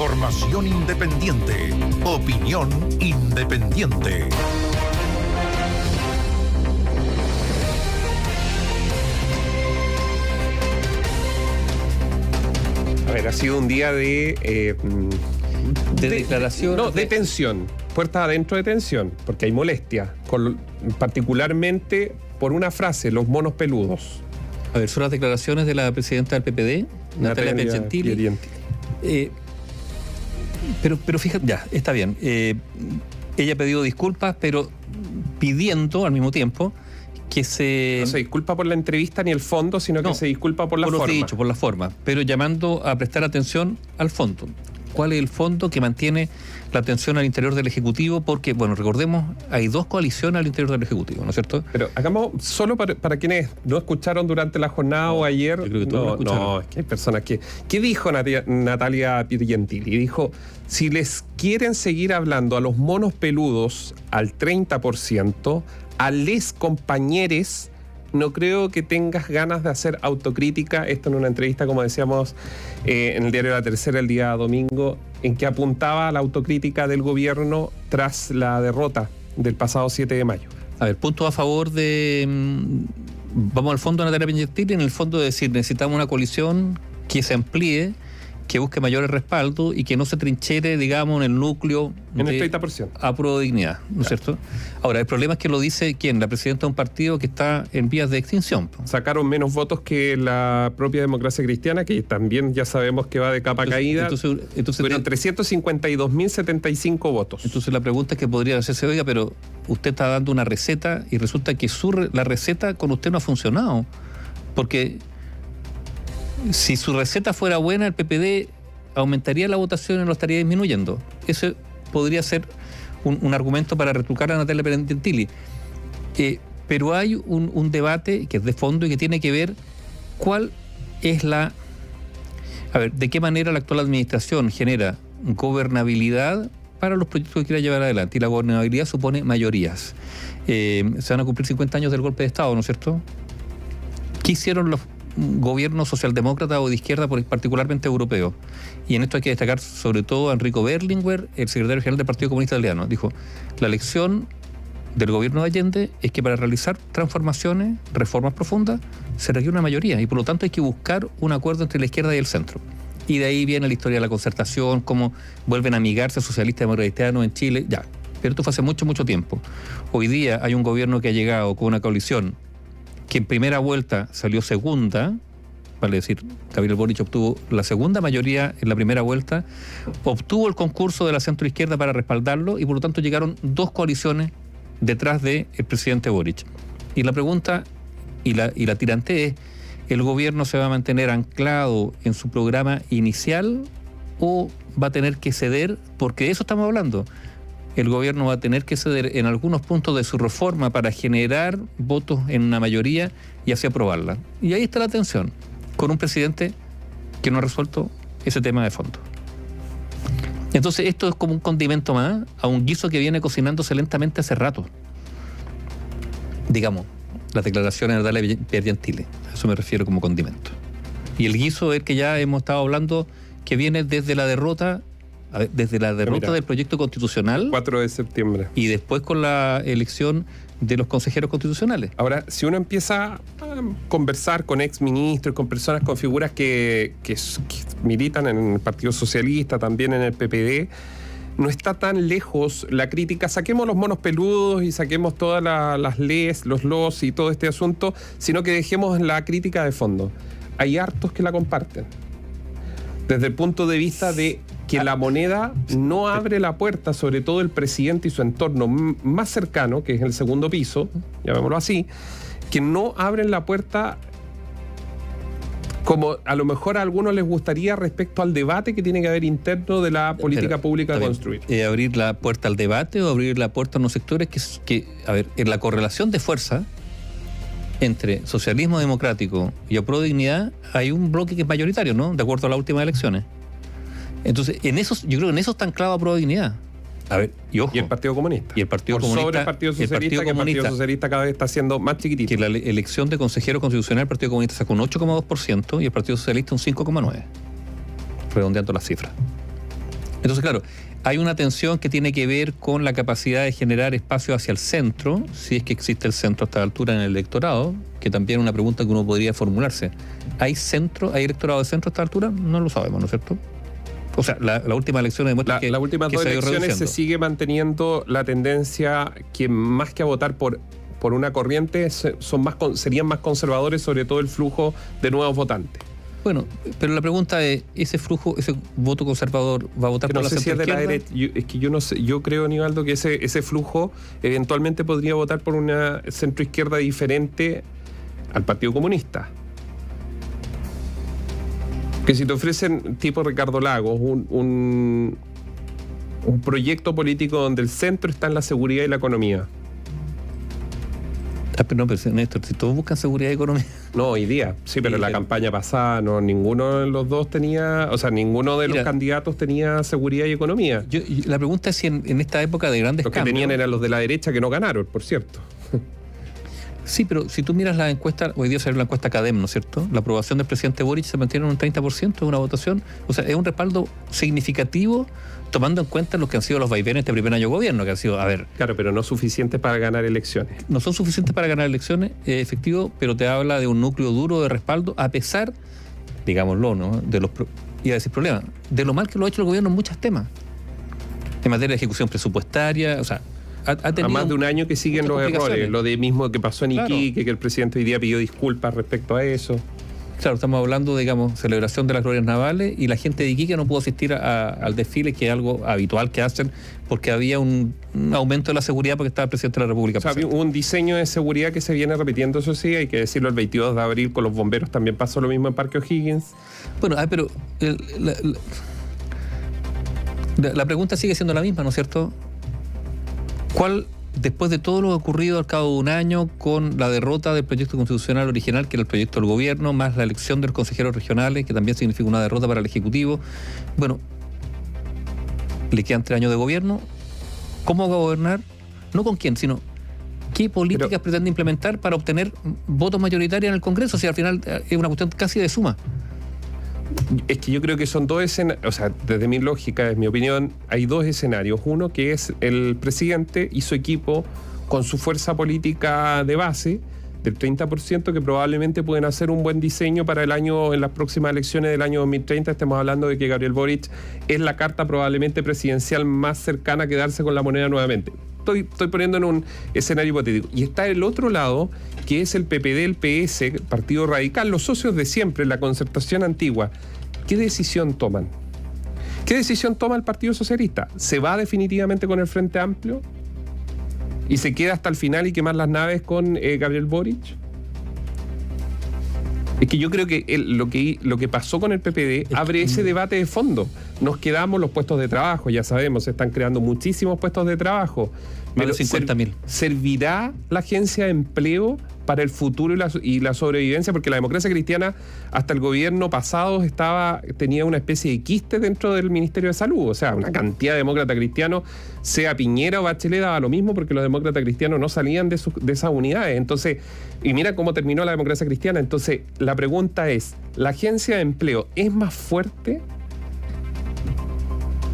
Información independiente. Opinión independiente. A ver, ha sido un día de... eh, mm, De declaración. No, de tensión. Puerta adentro de tensión, porque hay molestia. con- particularmente por una frase, los monos peludos. A ver, son las declaraciones de la presidenta del PPD, Natalia Piergentili. Piergentili. Eh, pero, pero fíjate, ya, está bien. Eh, ella ha pedido disculpas, pero pidiendo al mismo tiempo que se. No se disculpa por la entrevista ni el fondo, sino que se disculpa por la por los forma. dichos, por la forma, pero llamando a prestar atención al fondo. ¿Cuál es el fondo que mantiene la atención al interior del Ejecutivo? Porque, bueno, recordemos, hay dos coaliciones al interior del Ejecutivo, ¿no es cierto? Pero hagamos solo para, para quienes no escucharon durante la jornada o ayer. yo creo que todos no, escucharon. no, es que hay personas que. ¿Qué dijo Natalia Piergentili? Dijo: si les quieren seguir hablando a los monos peludos al 30%, a les compañeros, no creo que tengas ganas de hacer autocrítica. Esto en una entrevista, como decíamos, eh, en el diario La Tercera el día domingo, en que apuntaba la autocrítica del gobierno tras la derrota del pasado 7 de mayo. A ver, punto a favor de. mm, Vamos al fondo de Natalia Piñetti, en el fondo de decir, necesitamos una coalición que se amplíe, que busque mayores respaldos y que no se trinchere, digamos, en el núcleo En de el 30%. a pro de dignidad, ¿no es cierto? Ahora, el problema es que lo dice quién, la presidenta de un partido que está en vías de extinción. sacaron menos votos que la propia democracia cristiana, que también ya sabemos que va de capa Entonces- caída. entonces- entonces Tuvieron te- 352.075 votos. Entonces la pregunta que podría hacerse, oiga, pero usted está dando una receta y resulta que su la receta con usted no ha funcionado. Porque si su receta fuera buena, el PPD aumentaría la votación y lo estaría disminuyendo. Ese podría ser un, argumento para retrucar a Natalia Perentili. Eh, pero hay un, un debate que es de fondo y que tiene que ver cuál es la... A ver, ¿de qué manera la actual administración genera gobernabilidad para los proyectos que quiera llevar adelante? Y la gobernabilidad supone mayorías. Eh, se van a cumplir 50 años del golpe de Estado, ¿no es cierto? ¿Qué hicieron los gobiernos socialdemócratas o de izquierda, particularmente europeos? Y en esto hay que destacar sobre todo a Enrico Berlinguer, el secretario general del Partido Comunista Italiano. Dijo, la elección del gobierno de Allende es que para realizar transformaciones, reformas profundas, se requiere una mayoría y por lo tanto hay que buscar un acuerdo entre la izquierda y el centro. Y de ahí viene la historia de la concertación, cómo vuelven a amigarse socialistas y democratas en Chile, ya. Pero esto fue hace mucho, mucho tiempo. Hoy día hay un gobierno que ha llegado con una coalición que en primera vuelta salió segunda, vale decir, Gabriel Boric obtuvo la segunda mayoría en la primera vuelta, obtuvo el concurso de la centroizquierda para respaldarlo y por lo tanto llegaron dos coaliciones detrás del presidente Boric. Y la pregunta y la, y la tirante es, ¿el gobierno se va a mantener anclado en su programa inicial o va a tener que ceder? Porque de eso estamos hablando. El gobierno va a tener que ceder en algunos puntos de su reforma para generar votos en una mayoría y así aprobarla. Y ahí está la tensión, con un presidente que no ha resuelto ese tema de fondo. Entonces esto es como un condimento más a un guiso que viene cocinándose lentamente hace rato. Digamos, las declaraciones de Piergentile. A eso me refiero como condimento. Y el guiso es el que ya hemos estado hablando, que viene desde la derrota, a ver, desde la derrota Mira. del proyecto constitucional 4 de septiembre. y después con la elección de los consejeros constitucionales. Ahora, si uno empieza a conversar con exministros, con personas, con figuras que, que militan en el Partido Socialista, también en el PPD, no está tan lejos la crítica. Saquemos los monos peludos y saquemos todas la- las leyes, los los y todo este asunto, sino que dejemos la crítica de fondo. Hay hartos que la comparten. Desde el punto de vista de que la moneda no abre la puerta, sobre todo el presidente y su entorno más cercano, que es el segundo piso, llamémoslo así, que no abren la puerta como a lo mejor a algunos les gustaría respecto al debate que tiene que haber interno de la política Pero, pública a bien. construir. Eh, abrir la puerta al debate o abrir la puerta a unos sectores que, a ver, en la correlación de fuerza entre socialismo democrático y pro dignidad hay un bloque que es mayoritario, ¿no? De acuerdo a las últimas elecciones. Entonces, en esos, yo creo que en eso está anclado a pro dignidad. A ver, y ojo. Y el Partido Comunista. Y el Partido Por Comunista- sobre el Partido el Socialista, Partido que el Partido Comunista- Socialista cada vez está siendo más chiquitito. que la ele- elección de consejero constitucional el Partido Comunista sacó un 8,2% y el Partido Socialista un 5,9%, redondeando las cifras. Entonces, claro, hay una tensión que tiene que ver con la capacidad de generar espacio hacia el centro, si es que existe el centro a esta altura en el electorado, que también es una pregunta que uno podría formularse. ¿Hay centro, hay electorado de centro a esta altura? No lo sabemos, ¿no es cierto? O sea, la, última elección demuestra la, que. Las últimas dos elecciones se sigue manteniendo la tendencia que más que a votar por, por una corriente son más, serían más conservadores, sobre todo el flujo de nuevos votantes. Bueno, pero la pregunta es, ¿ese flujo, ese voto conservador va a votar por la sé si es, de la derecha. es que yo no sé, yo creo, Nivaldo, que ese, ese flujo eventualmente podría votar por una centroizquierda diferente al Partido Comunista. Que si te ofrecen, tipo Ricardo Lagos, un, un, un proyecto político donde el centro está en la seguridad y la economía. Ah, pero no, pero Néstor, si todos buscan seguridad y economía. No, hoy día, sí, pero en la campaña pasada no, ninguno de los dos tenía, o sea, ninguno de los candidatos tenía seguridad y economía. la pregunta es si en, esta época de grandes Los que tenían eran los de la derecha que no ganaron, por cierto. Sí, pero si tú miras la encuesta, hoy día salió la encuesta CADEM, ¿no es cierto? La aprobación del presidente Boric se mantiene en un 30% de una votación. O sea, es un respaldo significativo tomando en cuenta lo que han sido los vaivenes de este primer año de gobierno, que han sido, a ver... Claro, pero no suficientes para ganar elecciones. No son suficientes para ganar elecciones, es efectivo, pero te habla de un núcleo duro de respaldo, a pesar, digámoslo, ¿no? De los, iba a decir problemas, de lo mal que lo ha hecho el gobierno en muchos temas. En materia de ejecución presupuestaria, o sea, a más de un año que siguen los errores. Lo de mismo que pasó en Iquique, que el presidente hoy día pidió disculpas respecto a eso. Claro, estamos hablando, digamos, celebración de las glorias navales y la gente de Iquique no pudo asistir al desfile, que es algo habitual que hacen, porque había un, aumento de la seguridad porque estaba el presidente de la República. O sea, un diseño de seguridad que se viene repitiendo, eso sí, hay que decirlo, el 22 de abril con los bomberos también pasó lo mismo en Parque O'Higgins. Bueno, ah, pero la pregunta sigue siendo la misma, ¿no es cierto? ¿Cuál, después de todo lo ocurrido al cabo de un año con la derrota del proyecto constitucional original, que era el proyecto del gobierno, más la elección de los consejeros regionales, que también significa una derrota para el Ejecutivo, bueno, le quedan tres años de gobierno, ¿cómo va a gobernar? No con quién, sino qué políticas pretende implementar para obtener votos mayoritarios en el Congreso, si al final eh, es una cuestión casi de suma. Es que yo creo que son dos escenarios, o sea, desde mi lógica, desde mi opinión, hay dos escenarios. Uno que es el presidente y su equipo con su fuerza política de base del 30% que probablemente pueden hacer un buen diseño para el año, en las próximas elecciones del año 2030. Estamos hablando de que Gabriel Boric es la carta probablemente presidencial más cercana a quedarse con la moneda nuevamente. Estoy, estoy poniendo en un escenario hipotético. Y está el otro lado, que es el PPD, el PS, Partido Radical, los socios de siempre, la concertación antigua. ¿Qué decisión toman? ¿Qué decisión toma el Partido Socialista? ¿Se va definitivamente con el Frente Amplio? ¿Y se queda hasta el final y quemar las naves con eh, Gabriel Boric? Es que yo creo que lo que lo que pasó con el PPD abre ese debate de fondo. Nos quedamos los puestos de trabajo, ya sabemos, se están creando muchísimos puestos de trabajo. Pero 50 mil. ¿Servirá la agencia de empleo para el futuro y la, sobrevivencia, porque la democracia cristiana hasta el gobierno pasado estaba, tenía una especie de quiste dentro del Ministerio de Salud, o sea, una cantidad de demócratas cristianos, sea Piñera o Bachelet, daba lo mismo porque los demócratas cristianos no salían de, de esas unidades. Entonces, y mira cómo terminó la democracia cristiana. Entonces, la pregunta es, ¿la agencia de empleo es más fuerte?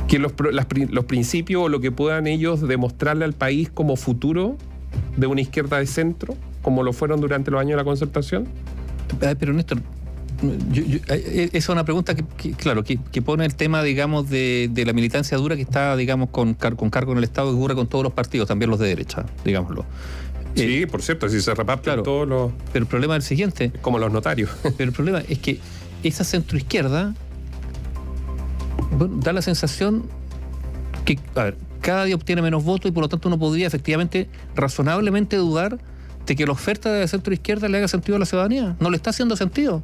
que los, los principios o lo que puedan ellos demostrarle al país como futuro de una izquierda de centro? Como lo fueron durante los años de la concertación? Pero Néstor, eh, eh, esa es una pregunta que, claro, que, pone el tema, digamos, de, la militancia dura que está, digamos, con, con cargo en el Estado que ocurre con todos los partidos, también los de derecha, digámoslo. Sí, eh, por cierto, si se reparten todos los... Pero el problema es el siguiente. Como los notarios. Pero el problema es que esa centroizquierda bueno, da la sensación que, a ver, cada día obtiene menos votos y por lo tanto uno podría efectivamente razonablemente dudar de que la oferta de centro izquierda le haga sentido a la ciudadanía. No le está haciendo sentido.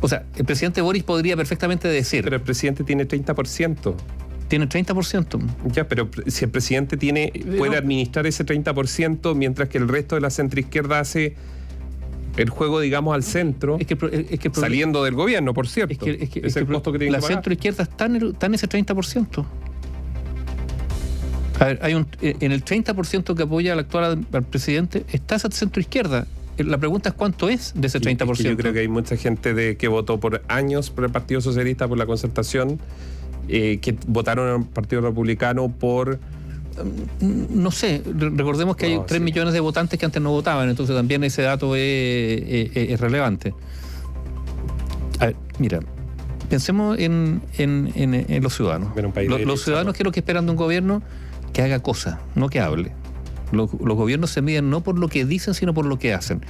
O sea, el presidente Boris podría perfectamente decir. Pero el presidente tiene 30%. Tiene 30%. Ya, pero si el presidente tiene puede administrar ese 30%, mientras que el resto de la centroizquierda hace el juego, digamos, al centro, es que, saliendo del gobierno, por cierto. Es, que, es el costo que tiene La centroizquierda está en, está en ese 30%. A ver, hay un, eh, en el 30% que apoya al actual al presidente está esa centro izquierda. Eh, la pregunta es cuánto es de ese 30%. yo creo que hay mucha gente de que votó por años por el Partido Socialista, por la concertación, eh, que votaron al Partido Republicano por no sé, recordemos que hay No, 3 sí. millones de votantes que antes no votaban, entonces también ese dato es, es- es relevante. A ver, mira, pensemos en, en- en- en los ciudadanos. Un país Los, los ciudadanos, ¿no? ¿qué es lo que esperan de un gobierno? Que haga cosas, no que hable. Los, gobiernos se miden no por lo que dicen, sino por lo que hacen.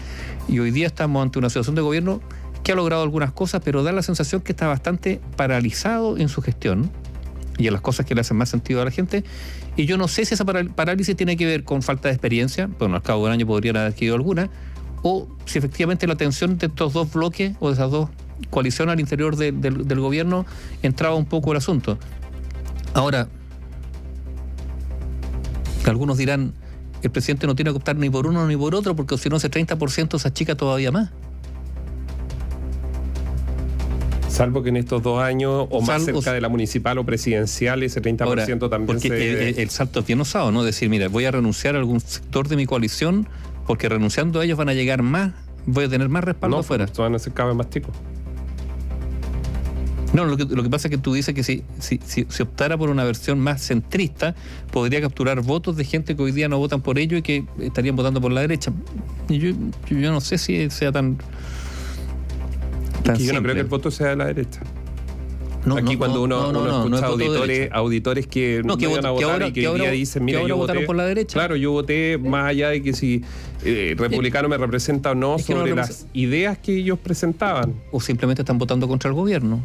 Y hoy día estamos ante una situación de gobierno que ha logrado algunas cosas, pero da la sensación que está bastante paralizado en su gestión y en las cosas que le hacen más sentido a la gente. Y yo no sé si esa parálisis tiene que ver con falta de experiencia, bueno, al cabo de un año podrían haber adquirido alguna, o si efectivamente la tensión de estos dos bloques o de esas dos coaliciones al interior de- del, del gobierno entraba un poco el asunto. Ahora, algunos dirán, el presidente no tiene que optar ni por uno ni por otro, porque si no ese 30% se achica todavía más. Salvo que en estos dos años, o más Salvo- cerca de la municipal o presidencial, ese 30% Ahora, también porque se... el, el salto es bien osado, ¿no? Decir, mira, voy a renunciar a algún sector de mi coalición porque renunciando a ellos van a llegar más, voy a tener más respaldo no, afuera. pues, van a ser cada vez más chicos. No, lo que, lo que pasa es que tú dices que si, si, si, si optara por una versión más centrista, podría capturar votos de gente que hoy día no votan por ello y que estarían votando por la derecha. Y yo, yo, no sé si sea tan. tan Que yo no creo que el voto sea de la derecha. No, Aquí no, cuando no, uno, no, no, uno no, no es escucha auditores, auditores que No, que iban a votar ahora- y que, que hoy día ahora- dicen, mira, yo votaron voté, por la derecha. Claro, yo voté más allá de que si eh, republicano me representa o no sobre las ideas que ellos presentaban. o simplemente están votando contra el gobierno.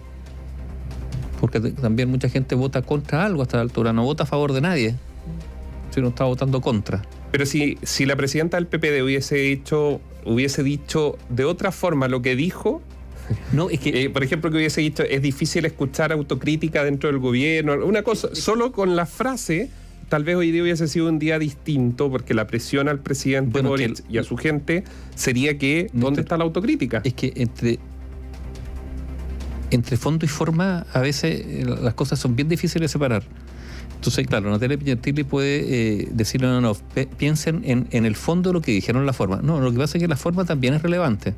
Porque también mucha gente vota contra algo a esta altura, no vota a favor de nadie, sino está votando contra. Pero si, si la presidenta del PPD hubiese dicho, hubiese dicho de otra forma lo que dijo, No, es que eh, por ejemplo, que hubiese dicho, es difícil escuchar autocrítica dentro del gobierno, una cosa, solo con la frase, tal vez hoy día hubiese sido un día distinto, porque la presión al presidente Bueno, Boric y a su gente sería que, ¿dónde está la autocrítica? es que entre entre fondo y forma a veces eh, las cosas son bien difíciles de separar. Entonces, claro, Natalia Piñatilli puede eh, decirle, no, no, pe- piensen en, el fondo lo que dijeron la forma. No, lo que pasa es que la forma también es relevante.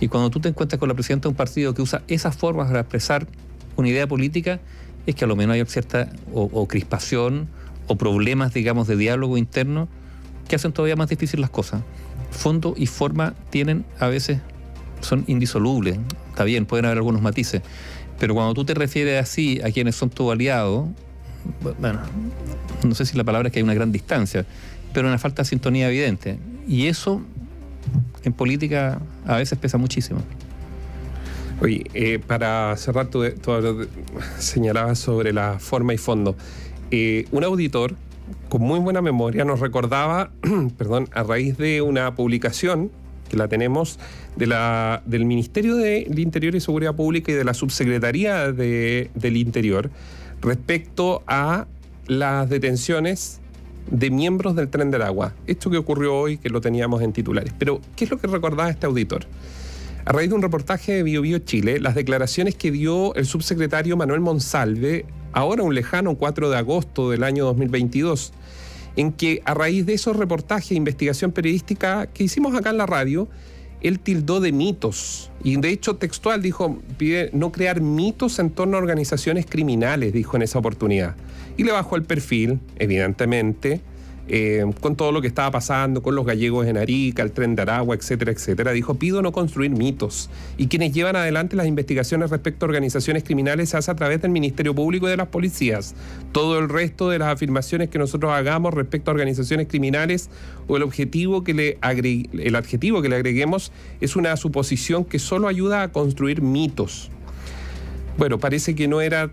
Y cuando tú te encuentras con la presidenta de un partido que usa esas formas para expresar una idea política, es que a lo menos hay cierta o, o crispación o problemas, digamos, de diálogo interno que hacen todavía más difícil las cosas. Fondo y forma tienen a veces, son indisolubles. Está bien, pueden haber algunos matices. Pero cuando tú te refieres así a quienes son tu aliado, bueno, no sé si la palabra es que hay una gran distancia, pero una falta de sintonía evidente. Y eso en política a veces pesa muchísimo. Oye, eh, para cerrar, tú, tú señalabas sobre la forma y fondo. Eh, un auditor con muy buena memoria nos recordaba, perdón, a raíz de una publicación que la tenemos del Ministerio del Interior y Seguridad Pública y de la Subsecretaría de- del Interior respecto a las detenciones de miembros del Tren del Agua. Esto que ocurrió hoy, que lo teníamos en titulares. Pero, ¿qué es lo que recordaba este auditor? A raíz de un reportaje de Bio, Bio Chile, las declaraciones que dio el subsecretario Manuel Monsalve, ahora un lejano 4 de agosto del año 2022, en que a raíz de esos reportajes e investigación periodística que hicimos acá en la radio, él tildó de mitos. Y de hecho textual dijo, pide no crear mitos en torno a organizaciones criminales, dijo en esa oportunidad. Y le bajó el perfil, evidentemente, eh, con todo lo que estaba pasando, con los gallegos en Arica, el tren de Aragua, etcétera, etcétera. Dijo, pido no construir mitos. Y quienes llevan adelante las investigaciones respecto a organizaciones criminales se hace a través del Ministerio Público y de las policías. Todo el resto de las afirmaciones que nosotros hagamos respecto a organizaciones criminales o el objetivo que le el adjetivo que le agreguemos es una suposición que solo ayuda a construir mitos. Bueno, parece que no era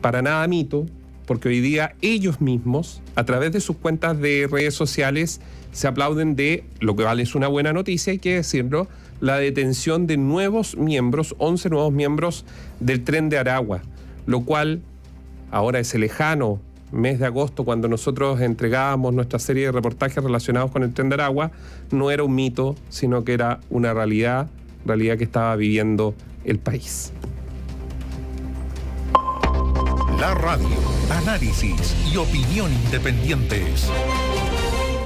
para nada mito, porque hoy día ellos mismos, a través de sus cuentas de redes sociales, se aplauden de lo que vale es una buena noticia, hay que decirlo, la detención de nuevos miembros, 11 nuevos miembros del tren de Aragua, lo cual ahora ese lejano mes de agosto, cuando nosotros entregábamos nuestra serie de reportajes relacionados con el tren de Aragua, no era un mito, sino que era una realidad, realidad que estaba viviendo el país. La radio, análisis y opinión independientes.